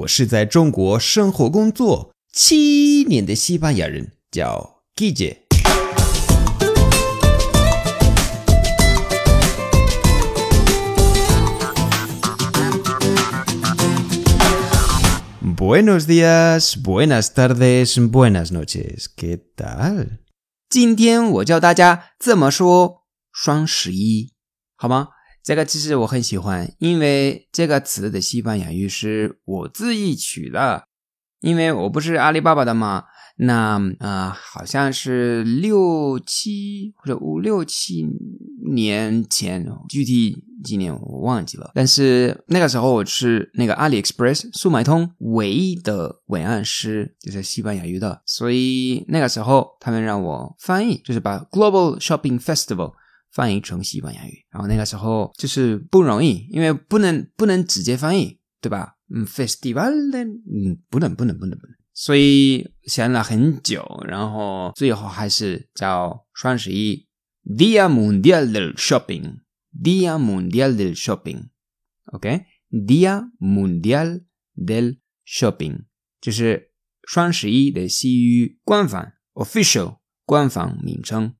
我是在中国生活工作七年的西班牙人，叫 Gigi。Buenos días, buenas tardes, buenas noches. ¿Qué tal? 今天我教大家怎么说双十一，好吗？这个其实我很喜欢，因为这个词的西班牙语是我自己取的，因为我不是阿里巴巴的嘛。那啊，好像是六七或者五六七年前，具体几年我忘记了。但是那个时候我是那个 AliExpress 速买通唯一的文案师，就是西班牙语的，所以那个时候他们让我翻译，就是把 Global Shopping Festival 翻译成西班牙语。然后那个时候就是不容易，因为不能不能直接翻译，对吧？嗯，Festival，嗯，不能不能不能不能。所以想了很久，然后最后还是叫双十一，Dia Mundial del Shopping，Dia Mundial del Shopping，OK，Dia Mundial del Shopping，就是双十一的西语官方 official 官方名称。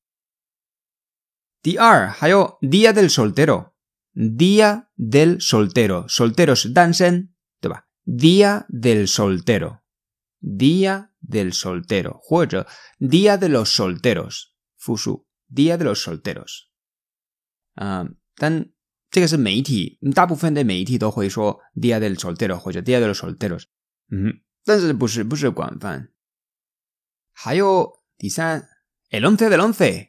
第二还有 Dia del Soltero，Dia del Soltero，Soltero 是单身，对吧？Dia del Soltero。Día del soltero 或者 Día de los solteros 复数 Día de los solteros 啊，但这个是媒体，大部分的媒体都会说 Día del soltero 或者 Día de los solteros，嗯，但是不是不是广泛。还有第三，el once del once，el once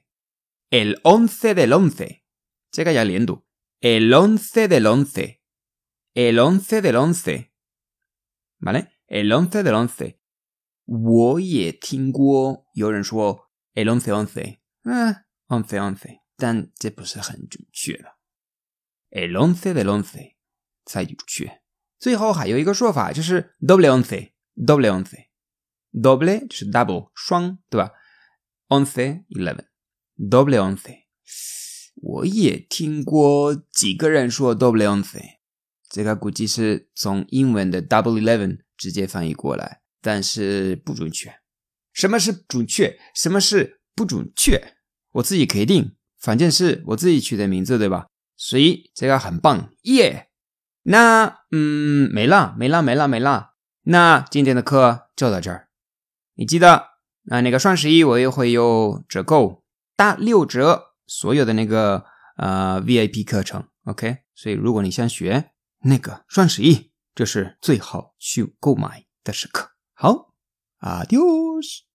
Del once，这个要连读，el once del once，el once del once，¿vale？el once del once。我也听过有人说 el once once，嗯，once once，但这不是很准确的。el once del once 才准确。最后还有一个说法就是 doble once，doble once，doble 就是 double 双，对吧？once doble once。我也听过几个人说 doble once，这个估计是从英文的 double eleven 直接翻译过来。但是不准确。什么是准确？什么是不准确？我自己可以定，反正是我自己取的名字，对吧？所以这个很棒，耶！那嗯，没了，没了，没了，没了。那今天的课就到这儿。你记得啊，那个双十一我也会有折扣，加六折，所有的那个呃 VIP 课程，OK。所以如果你想学那个双十一，这是最好去购买的时刻。好，adios。